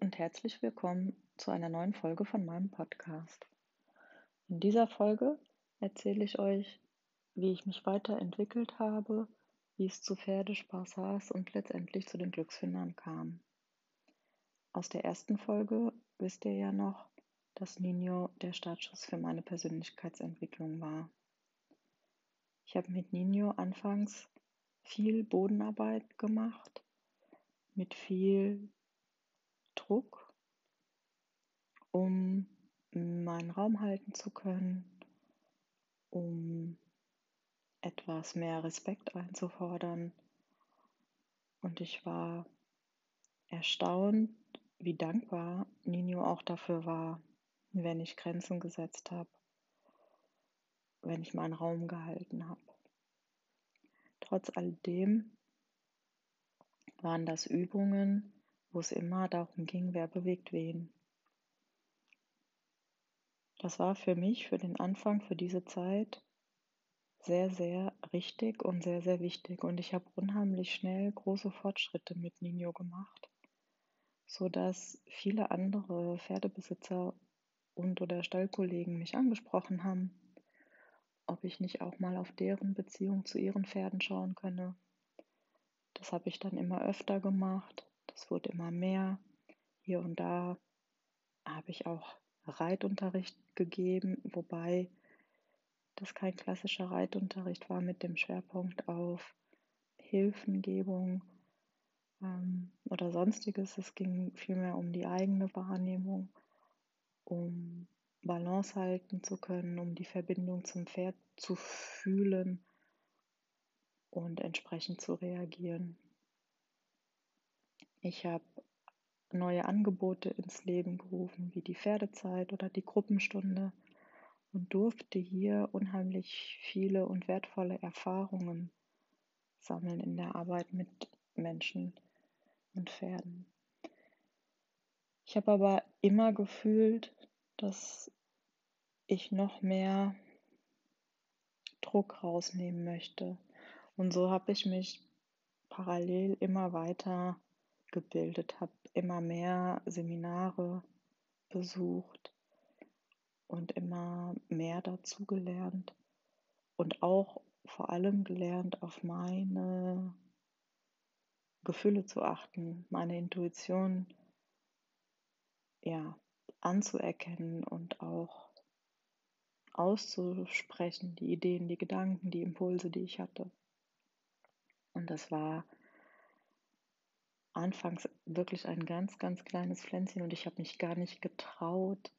und herzlich willkommen zu einer neuen Folge von meinem Podcast. In dieser Folge erzähle ich euch, wie ich mich weiterentwickelt habe, wie es zu Pferdespaß saß und letztendlich zu den Glücksfindern kam. Aus der ersten Folge wisst ihr ja noch, dass Nino der Startschuss für meine Persönlichkeitsentwicklung war. Ich habe mit Nino anfangs viel Bodenarbeit gemacht, mit viel Druck, um meinen Raum halten zu können, um etwas mehr Respekt einzufordern. Und ich war erstaunt, wie dankbar Nino auch dafür war, wenn ich Grenzen gesetzt habe, wenn ich meinen Raum gehalten habe. Trotz alledem waren das Übungen, wo es immer darum ging, wer bewegt wen. Das war für mich, für den Anfang, für diese Zeit sehr, sehr richtig und sehr, sehr wichtig. Und ich habe unheimlich schnell große Fortschritte mit Nino gemacht, sodass viele andere Pferdebesitzer und oder Stallkollegen mich angesprochen haben, ob ich nicht auch mal auf deren Beziehung zu ihren Pferden schauen könne. Das habe ich dann immer öfter gemacht es wurde immer mehr. Hier und da habe ich auch Reitunterricht gegeben, wobei das kein klassischer Reitunterricht war mit dem Schwerpunkt auf Hilfengebung ähm, oder sonstiges. Es ging vielmehr um die eigene Wahrnehmung, um Balance halten zu können, um die Verbindung zum Pferd zu fühlen und entsprechend zu reagieren. Ich habe neue Angebote ins Leben gerufen, wie die Pferdezeit oder die Gruppenstunde und durfte hier unheimlich viele und wertvolle Erfahrungen sammeln in der Arbeit mit Menschen und Pferden. Ich habe aber immer gefühlt, dass ich noch mehr Druck rausnehmen möchte. Und so habe ich mich parallel immer weiter gebildet, habe immer mehr Seminare besucht und immer mehr dazu gelernt und auch vor allem gelernt, auf meine Gefühle zu achten, meine Intuition ja, anzuerkennen und auch auszusprechen, die Ideen, die Gedanken, die Impulse, die ich hatte. Und das war anfangs wirklich ein ganz, ganz kleines Pflänzchen und ich habe mich gar nicht getraut,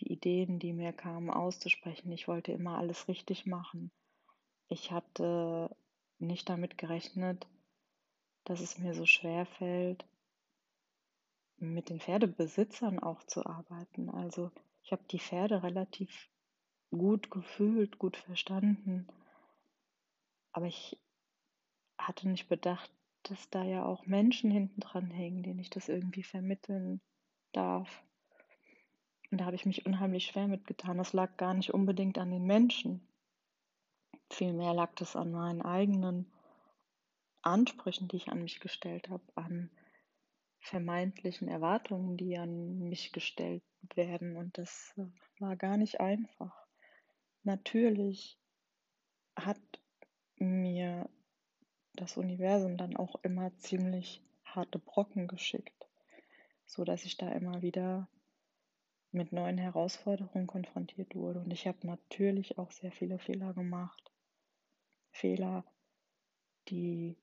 die Ideen, die mir kamen, auszusprechen. Ich wollte immer alles richtig machen. Ich hatte nicht damit gerechnet, dass es mir so schwer fällt, mit den Pferdebesitzern auch zu arbeiten. Also ich habe die Pferde relativ gut gefühlt, gut verstanden, aber ich hatte nicht bedacht, dass da ja auch Menschen hinten dran hängen, denen ich das irgendwie vermitteln darf. Und da habe ich mich unheimlich schwer mitgetan. Das lag gar nicht unbedingt an den Menschen. Vielmehr lag das an meinen eigenen Ansprüchen, die ich an mich gestellt habe, an vermeintlichen Erwartungen, die an mich gestellt werden. Und das äh, war gar nicht einfach. Natürlich hat mir das Universum dann auch immer ziemlich harte Brocken geschickt, so dass ich da immer wieder mit neuen Herausforderungen konfrontiert wurde. Und ich habe natürlich auch sehr viele Fehler gemacht. Fehler, die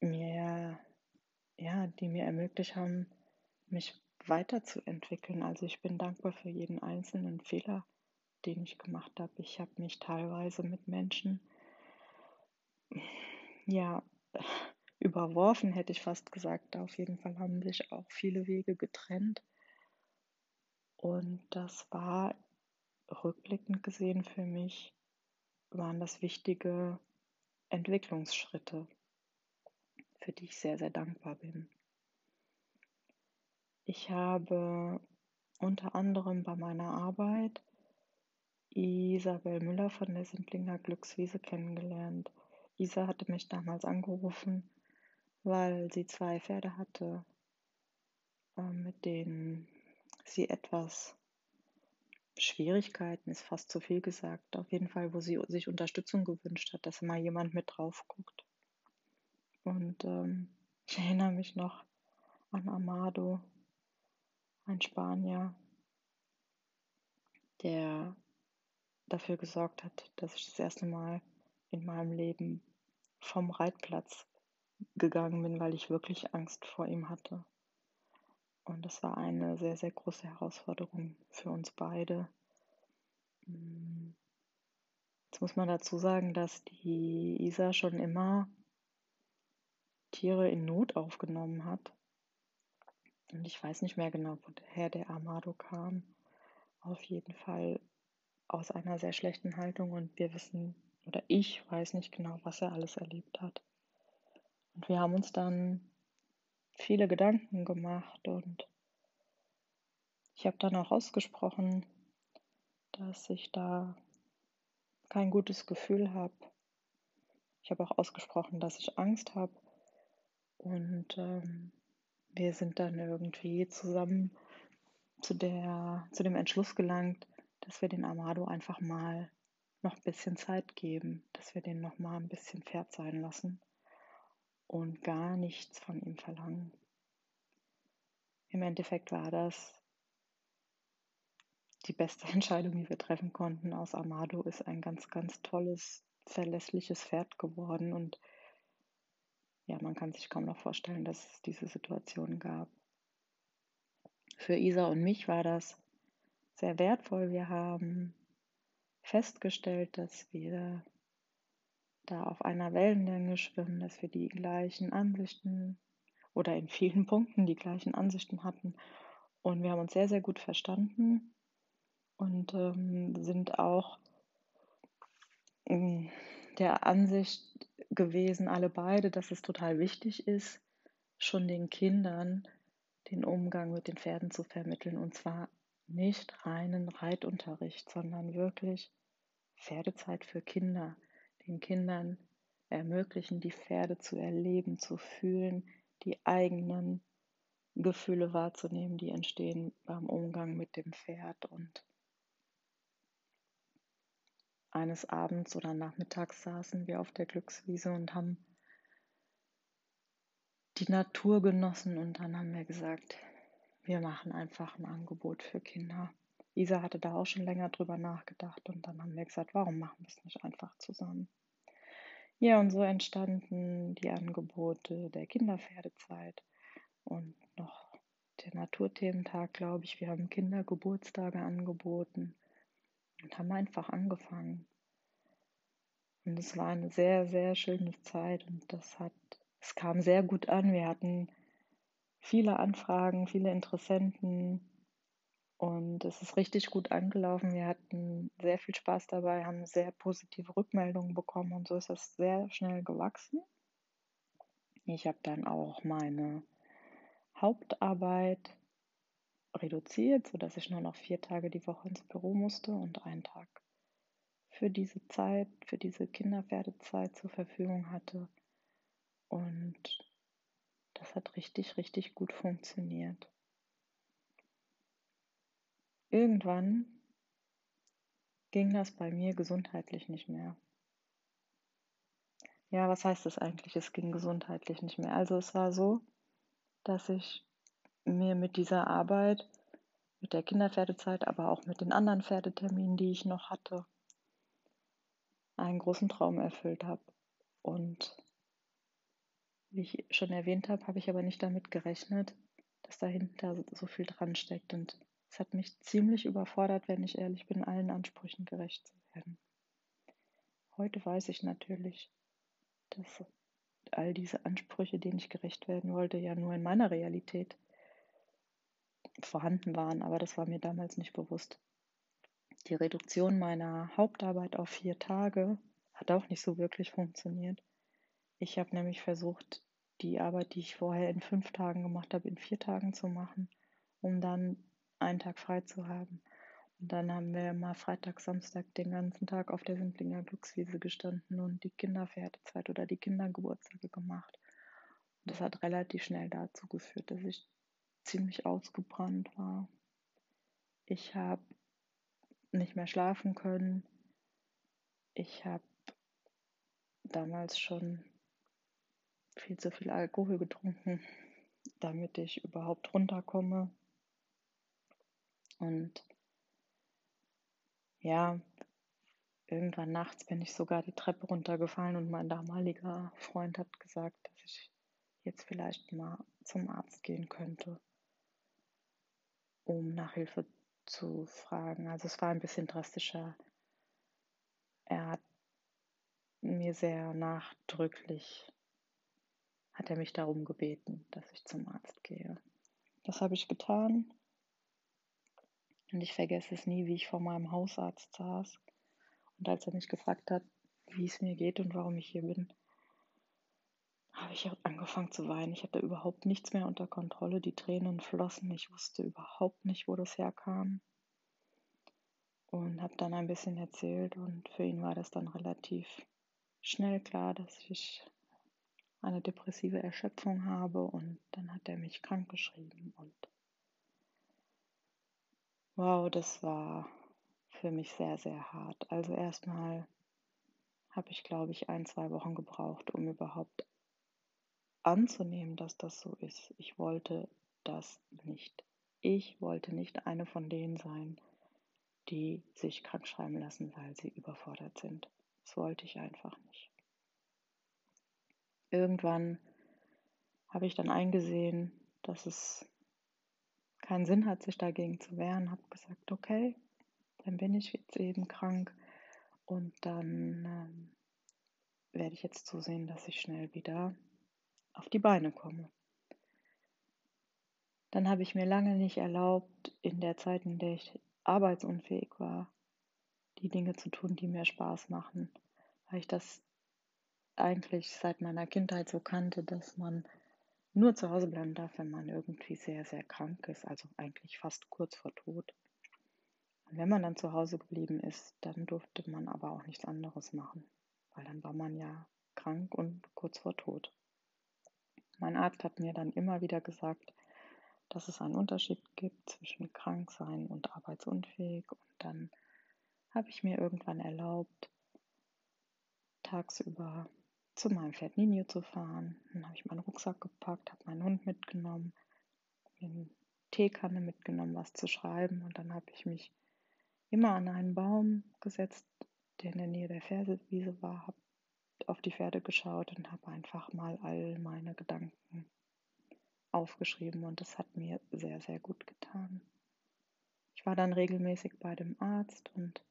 mir, ja, die mir ermöglicht haben, mich weiterzuentwickeln. Also ich bin dankbar für jeden einzelnen Fehler, den ich gemacht habe. Ich habe mich teilweise mit Menschen ja, überworfen, hätte ich fast gesagt. Auf jeden Fall haben sich auch viele Wege getrennt. Und das war rückblickend gesehen für mich, waren das wichtige Entwicklungsschritte, für die ich sehr, sehr dankbar bin. Ich habe unter anderem bei meiner Arbeit Isabel Müller von der Simplinger Glückswiese kennengelernt. Isa hatte mich damals angerufen, weil sie zwei Pferde hatte äh, mit denen sie etwas Schwierigkeiten ist fast zu viel gesagt. Auf jeden Fall, wo sie sich Unterstützung gewünscht hat, dass mal jemand mit drauf guckt. Und ähm, ich erinnere mich noch an Amado, ein Spanier, der dafür gesorgt hat, dass ich das erste Mal in meinem Leben vom Reitplatz gegangen bin, weil ich wirklich Angst vor ihm hatte. Und das war eine sehr, sehr große Herausforderung für uns beide. Hm. Jetzt muss man dazu sagen, dass die Isa schon immer Tiere in Not aufgenommen hat. Und ich weiß nicht mehr genau, woher der Amado kam. Auf jeden Fall aus einer sehr schlechten Haltung und wir wissen, oder ich weiß nicht genau, was er alles erlebt hat. Und wir haben uns dann viele Gedanken gemacht und ich habe dann auch ausgesprochen, dass ich da kein gutes Gefühl habe. Ich habe auch ausgesprochen, dass ich Angst habe. Und ähm, wir sind dann irgendwie zusammen zu, der, zu dem Entschluss gelangt, dass wir den Amado einfach mal noch ein bisschen Zeit geben, dass wir den noch mal ein bisschen fair sein lassen und gar nichts von ihm verlangen. Im Endeffekt war das die beste Entscheidung, die wir treffen konnten. Aus Amado ist ein ganz, ganz tolles, verlässliches Pferd geworden und ja, man kann sich kaum noch vorstellen, dass es diese Situation gab. Für Isa und mich war das sehr wertvoll. Wir haben festgestellt, dass wir da auf einer Wellenlänge schwimmen, dass wir die gleichen Ansichten oder in vielen Punkten die gleichen Ansichten hatten. Und wir haben uns sehr, sehr gut verstanden und ähm, sind auch ähm, der Ansicht gewesen, alle beide, dass es total wichtig ist, schon den Kindern den Umgang mit den Pferden zu vermitteln. Und zwar nicht reinen Reitunterricht, sondern wirklich Pferdezeit für Kinder. Den Kindern ermöglichen, die Pferde zu erleben, zu fühlen, die eigenen Gefühle wahrzunehmen, die entstehen beim Umgang mit dem Pferd. Und eines Abends oder nachmittags saßen wir auf der Glückswiese und haben die Natur genossen und dann haben wir gesagt, wir machen einfach ein Angebot für Kinder. Isa hatte da auch schon länger drüber nachgedacht und dann haben wir gesagt, warum machen wir es nicht einfach zusammen? Ja, und so entstanden die Angebote der Kinderpferdezeit und noch der Naturthementag, glaube ich. Wir haben Kindergeburtstage angeboten und haben einfach angefangen. Und es war eine sehr, sehr schöne Zeit und das hat, es kam sehr gut an. Wir hatten viele Anfragen, viele Interessenten und es ist richtig gut angelaufen. Wir hatten sehr viel Spaß dabei, haben sehr positive Rückmeldungen bekommen und so ist das sehr schnell gewachsen. Ich habe dann auch meine Hauptarbeit reduziert, sodass ich nur noch vier Tage die Woche ins Büro musste und einen Tag für diese Zeit, für diese Kinderpferdezeit zur Verfügung hatte. Und hat richtig, richtig gut funktioniert. Irgendwann ging das bei mir gesundheitlich nicht mehr. Ja, was heißt das eigentlich? Es ging gesundheitlich nicht mehr. Also es war so, dass ich mir mit dieser Arbeit, mit der Kinderpferdezeit, aber auch mit den anderen Pferdeterminen, die ich noch hatte, einen großen Traum erfüllt habe. Und wie ich schon erwähnt habe, habe ich aber nicht damit gerechnet, dass dahinter so viel dran steckt. Und es hat mich ziemlich überfordert, wenn ich ehrlich bin, allen Ansprüchen gerecht zu werden. Heute weiß ich natürlich, dass all diese Ansprüche, denen ich gerecht werden wollte, ja nur in meiner Realität vorhanden waren, aber das war mir damals nicht bewusst. Die Reduktion meiner Hauptarbeit auf vier Tage hat auch nicht so wirklich funktioniert. Ich habe nämlich versucht, die Arbeit, die ich vorher in fünf Tagen gemacht habe, in vier Tagen zu machen, um dann einen Tag frei zu haben. Und dann haben wir mal Freitag, Samstag den ganzen Tag auf der Sindlinger Glückswiese gestanden und die Kinderpferdezeit oder die Kindergeburtstage gemacht. Und das hat relativ schnell dazu geführt, dass ich ziemlich ausgebrannt war. Ich habe nicht mehr schlafen können. Ich habe damals schon viel zu viel Alkohol getrunken, damit ich überhaupt runterkomme. Und ja, irgendwann nachts bin ich sogar die Treppe runtergefallen und mein damaliger Freund hat gesagt, dass ich jetzt vielleicht mal zum Arzt gehen könnte, um nach Hilfe zu fragen. Also es war ein bisschen drastischer. Er hat mir sehr nachdrücklich, hat er mich darum gebeten, dass ich zum Arzt gehe. Das habe ich getan. Und ich vergesse es nie, wie ich vor meinem Hausarzt saß. Und als er mich gefragt hat, wie es mir geht und warum ich hier bin, habe ich angefangen zu weinen. Ich hatte überhaupt nichts mehr unter Kontrolle. Die Tränen flossen. Ich wusste überhaupt nicht, wo das herkam. Und habe dann ein bisschen erzählt. Und für ihn war das dann relativ schnell klar, dass ich eine depressive Erschöpfung habe. Und dann hat er mich krank geschrieben. Und wow, das war für mich sehr, sehr hart. Also erstmal habe ich, glaube ich, ein, zwei Wochen gebraucht, um überhaupt anzunehmen, dass das so ist. Ich wollte das nicht. Ich wollte nicht eine von denen sein, die sich krank schreiben lassen, weil sie überfordert sind. Das wollte ich einfach nicht. Irgendwann habe ich dann eingesehen, dass es keinen Sinn hat, sich dagegen zu wehren, habe gesagt, okay, dann bin ich jetzt eben krank und dann ähm, werde ich jetzt zusehen, dass ich schnell wieder auf die Beine komme. Dann habe ich mir lange nicht erlaubt, in der Zeit, in der ich arbeitsunfähig war, die Dinge zu tun, die mir Spaß machen, weil ich das eigentlich seit meiner Kindheit so kannte, dass man nur zu Hause bleiben darf, wenn man irgendwie sehr, sehr krank ist, also eigentlich fast kurz vor Tod. Und wenn man dann zu Hause geblieben ist, dann durfte man aber auch nichts anderes machen, weil dann war man ja krank und kurz vor Tod. Mein Arzt hat mir dann immer wieder gesagt, dass es einen Unterschied gibt zwischen Kranksein und arbeitsunfähig. Und dann habe ich mir irgendwann erlaubt, tagsüber zu meinem Pferd Nino zu fahren. Dann habe ich meinen Rucksack gepackt, habe meinen Hund mitgenommen, eine Teekanne mitgenommen, was zu schreiben. Und dann habe ich mich immer an einen Baum gesetzt, der in der Nähe der Fersewiese war, habe auf die Pferde geschaut und habe einfach mal all meine Gedanken aufgeschrieben und das hat mir sehr, sehr gut getan. Ich war dann regelmäßig bei dem Arzt und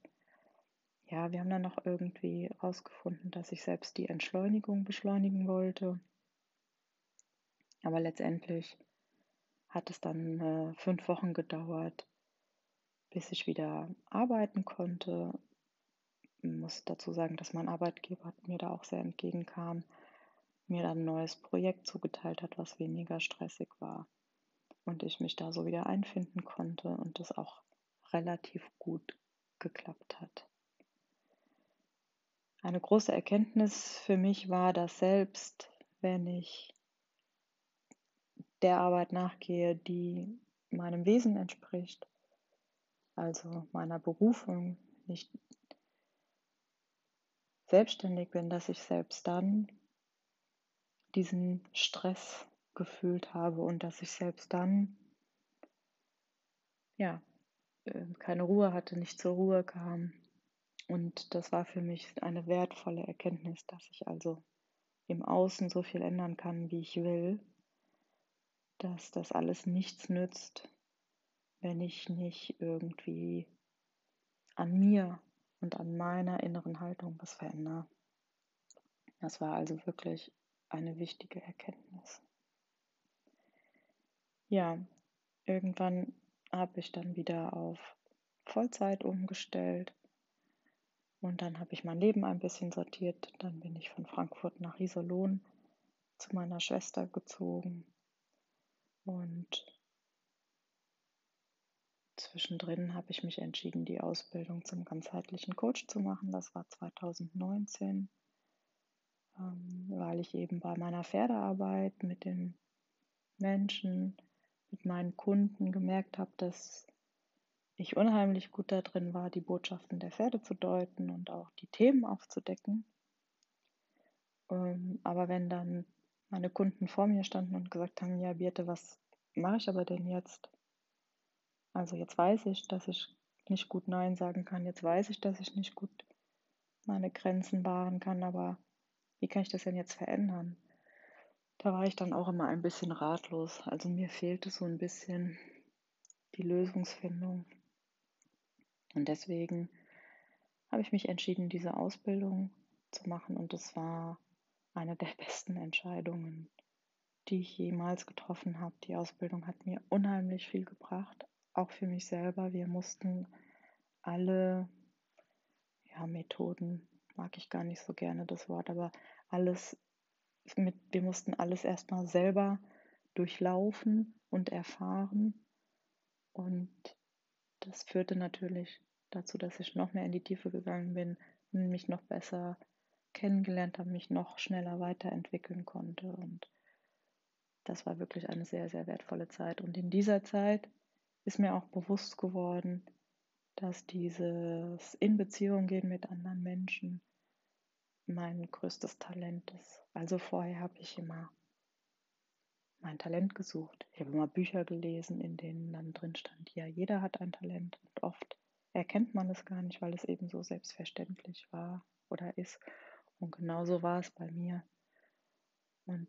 ja, wir haben dann noch irgendwie herausgefunden, dass ich selbst die Entschleunigung beschleunigen wollte. Aber letztendlich hat es dann äh, fünf Wochen gedauert, bis ich wieder arbeiten konnte muss dazu sagen, dass mein Arbeitgeber mir da auch sehr entgegenkam, mir dann ein neues Projekt zugeteilt hat, was weniger stressig war und ich mich da so wieder einfinden konnte und das auch relativ gut geklappt hat. Eine große Erkenntnis für mich war, dass selbst wenn ich der Arbeit nachgehe, die meinem Wesen entspricht, also meiner Berufung, nicht selbstständig bin, dass ich selbst dann diesen Stress gefühlt habe und dass ich selbst dann ja äh, keine Ruhe hatte, nicht zur Ruhe kam. Und das war für mich eine wertvolle Erkenntnis, dass ich also im Außen so viel ändern kann, wie ich will, dass das alles nichts nützt, wenn ich nicht irgendwie an mir und an meiner inneren Haltung was verändere. Das war also wirklich eine wichtige Erkenntnis. Ja, irgendwann habe ich dann wieder auf Vollzeit umgestellt und dann habe ich mein Leben ein bisschen sortiert. Dann bin ich von Frankfurt nach Iserlohn zu meiner Schwester gezogen und Zwischendrin habe ich mich entschieden, die Ausbildung zum ganzheitlichen Coach zu machen. Das war 2019, ähm, weil ich eben bei meiner Pferdearbeit mit den Menschen mit meinen Kunden gemerkt habe, dass ich unheimlich gut darin war, die Botschaften der Pferde zu deuten und auch die Themen aufzudecken. Ähm, aber wenn dann meine Kunden vor mir standen und gesagt haben, ja, Birte, was mache ich aber denn jetzt? Also jetzt weiß ich, dass ich nicht gut Nein sagen kann. Jetzt weiß ich, dass ich nicht gut meine Grenzen wahren kann, aber wie kann ich das denn jetzt verändern? Da war ich dann auch immer ein bisschen ratlos. Also mir fehlte so ein bisschen die Lösungsfindung. Und deswegen habe ich mich entschieden, diese Ausbildung zu machen. Und es war eine der besten Entscheidungen, die ich jemals getroffen habe. Die Ausbildung hat mir unheimlich viel gebracht, auch für mich selber. Wir mussten alle ja, Methoden, mag ich gar nicht so gerne das Wort, aber alles mit, wir mussten alles erstmal selber durchlaufen und erfahren. Und das führte natürlich dazu, dass ich noch mehr in die Tiefe gegangen bin, mich noch besser kennengelernt habe, mich noch schneller weiterentwickeln konnte. Und das war wirklich eine sehr, sehr wertvolle Zeit. Und in dieser Zeit ist mir auch bewusst geworden, dass dieses in Beziehung gehen mit anderen Menschen mein größtes Talent ist. Also vorher habe ich immer mein Talent gesucht. Ich habe immer Bücher gelesen, in denen dann drin stand, ja, jeder hat ein Talent. Und oft erkennt man es gar nicht, weil es eben so selbstverständlich war oder ist. Und genauso war es bei mir. Und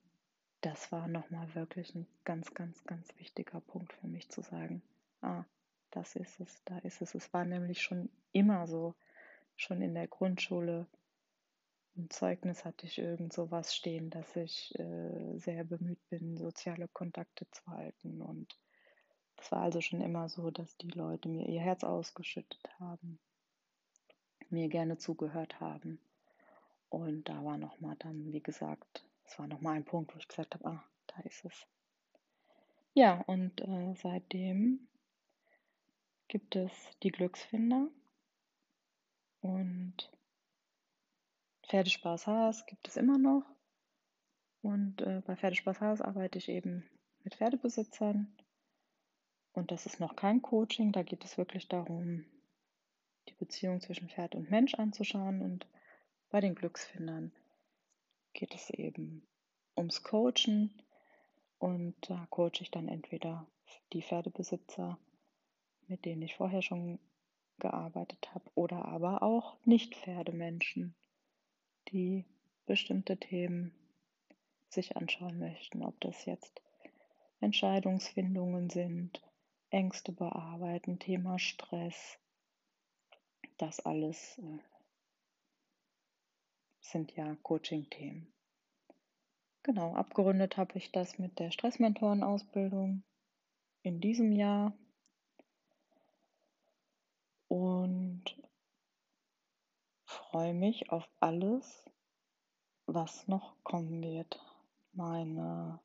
das war nochmal wirklich ein ganz, ganz, ganz wichtiger Punkt für mich zu sagen, ah, das ist es, da ist es. Es war nämlich schon immer so, schon in der Grundschule. Im Zeugnis hatte ich irgend so was stehen, dass ich äh, sehr bemüht bin, soziale Kontakte zu halten. Und es war also schon immer so, dass die Leute mir ihr Herz ausgeschüttet haben, mir gerne zugehört haben und da war nochmal dann, wie gesagt, es war nochmal ein Punkt, wo ich gesagt habe, ah, da ist es. Ja, und äh, seitdem gibt es die Glücksfinder und Pferdespaß Haas gibt es immer noch. Und äh, bei Pferdespaß Haas arbeite ich eben mit Pferdebesitzern. Und das ist noch kein Coaching, da geht es wirklich darum, die Beziehung zwischen Pferd und Mensch anzuschauen und bei den Glücksfindern geht es eben ums Coachen und da coache ich dann entweder die Pferdebesitzer, mit denen ich vorher schon gearbeitet habe, oder aber auch Nicht-Pferdemenschen, die bestimmte Themen sich anschauen möchten, ob das jetzt Entscheidungsfindungen sind, Ängste bearbeiten, Thema Stress, das alles äh, sind ja Coaching-Themen. Genau, abgerundet habe ich das mit der Stressmentorenausbildung in diesem Jahr. Und freue mich auf alles, was noch kommen wird. Meine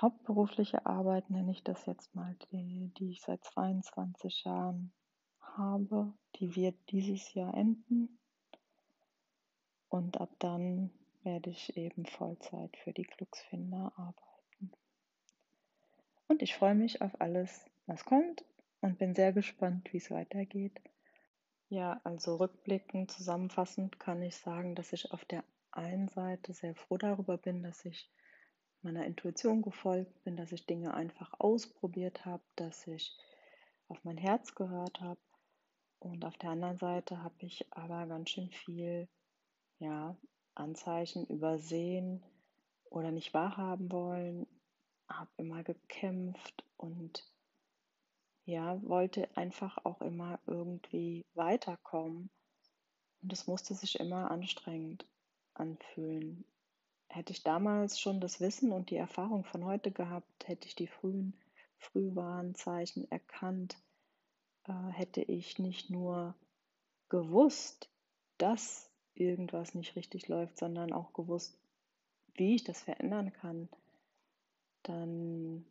hauptberufliche Arbeit nenne ich das jetzt mal, die, die ich seit 22 Jahren habe. Die wird dieses Jahr enden. Und ab dann werde ich eben Vollzeit für die Glücksfinder arbeiten. Und ich freue mich auf alles, was kommt und bin sehr gespannt, wie es weitergeht. Ja, also rückblickend, zusammenfassend kann ich sagen, dass ich auf der einen Seite sehr froh darüber bin, dass ich meiner Intuition gefolgt bin, dass ich Dinge einfach ausprobiert habe, dass ich auf mein Herz gehört habe. Und auf der anderen Seite habe ich aber ganz schön viel ja, Anzeichen übersehen oder nicht wahrhaben wollen, habe immer gekämpft und ja, wollte einfach auch immer irgendwie weiterkommen. Und es musste sich immer anstrengend anfühlen. Hätte ich damals schon das Wissen und die Erfahrung von heute gehabt, hätte ich die frühen Frühwarnzeichen erkannt, äh, hätte ich nicht nur gewusst, dass irgendwas nicht richtig läuft, sondern auch gewusst, wie ich das verändern kann, dann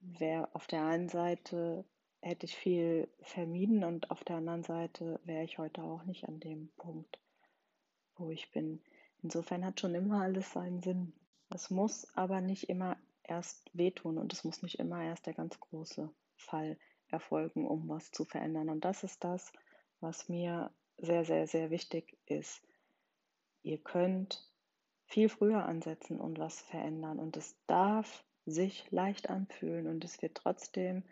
wäre auf der einen Seite hätte ich viel vermieden und auf der anderen Seite wäre ich heute auch nicht an dem Punkt, wo ich bin. Insofern hat schon immer alles seinen Sinn. Es muss aber nicht immer erst wehtun und es muss nicht immer erst der ganz große Fall erfolgen, um was zu verändern. Und das ist das, was mir sehr, sehr, sehr wichtig ist. Ihr könnt viel früher ansetzen und was verändern und es darf sich leicht anfühlen und es wird trotzdem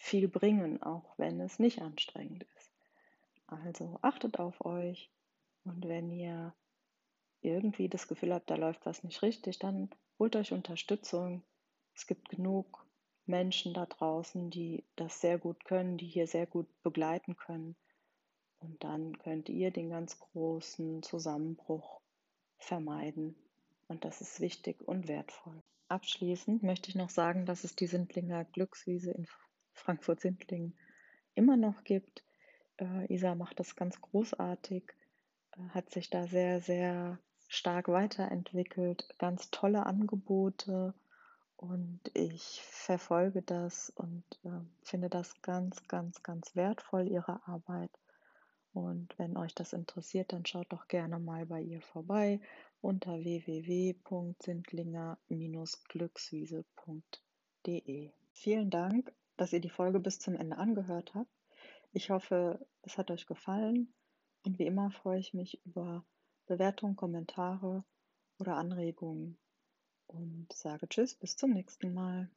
viel bringen, auch wenn es nicht anstrengend ist. Also achtet auf euch und wenn ihr irgendwie das Gefühl habt, da läuft was nicht richtig, dann holt euch Unterstützung. Es gibt genug Menschen da draußen, die das sehr gut können, die hier sehr gut begleiten können. Und dann könnt ihr den ganz großen Zusammenbruch vermeiden. Und das ist wichtig und wertvoll. Abschließend möchte ich noch sagen, dass es die Sindlinger Glückswiese in Frankfurt-Sindlingen immer noch gibt. Äh, Isa macht das ganz großartig, äh, hat sich da sehr, sehr stark weiterentwickelt, ganz tolle Angebote und ich verfolge das und äh, finde das ganz, ganz, ganz wertvoll, ihre Arbeit. Und wenn euch das interessiert, dann schaut doch gerne mal bei ihr vorbei unter www.sindlinger-glückswiese.de. Vielen Dank, dass ihr die Folge bis zum Ende angehört habt. Ich hoffe, es hat euch gefallen und wie immer freue ich mich über Bewertungen, Kommentare oder Anregungen und sage Tschüss, bis zum nächsten Mal.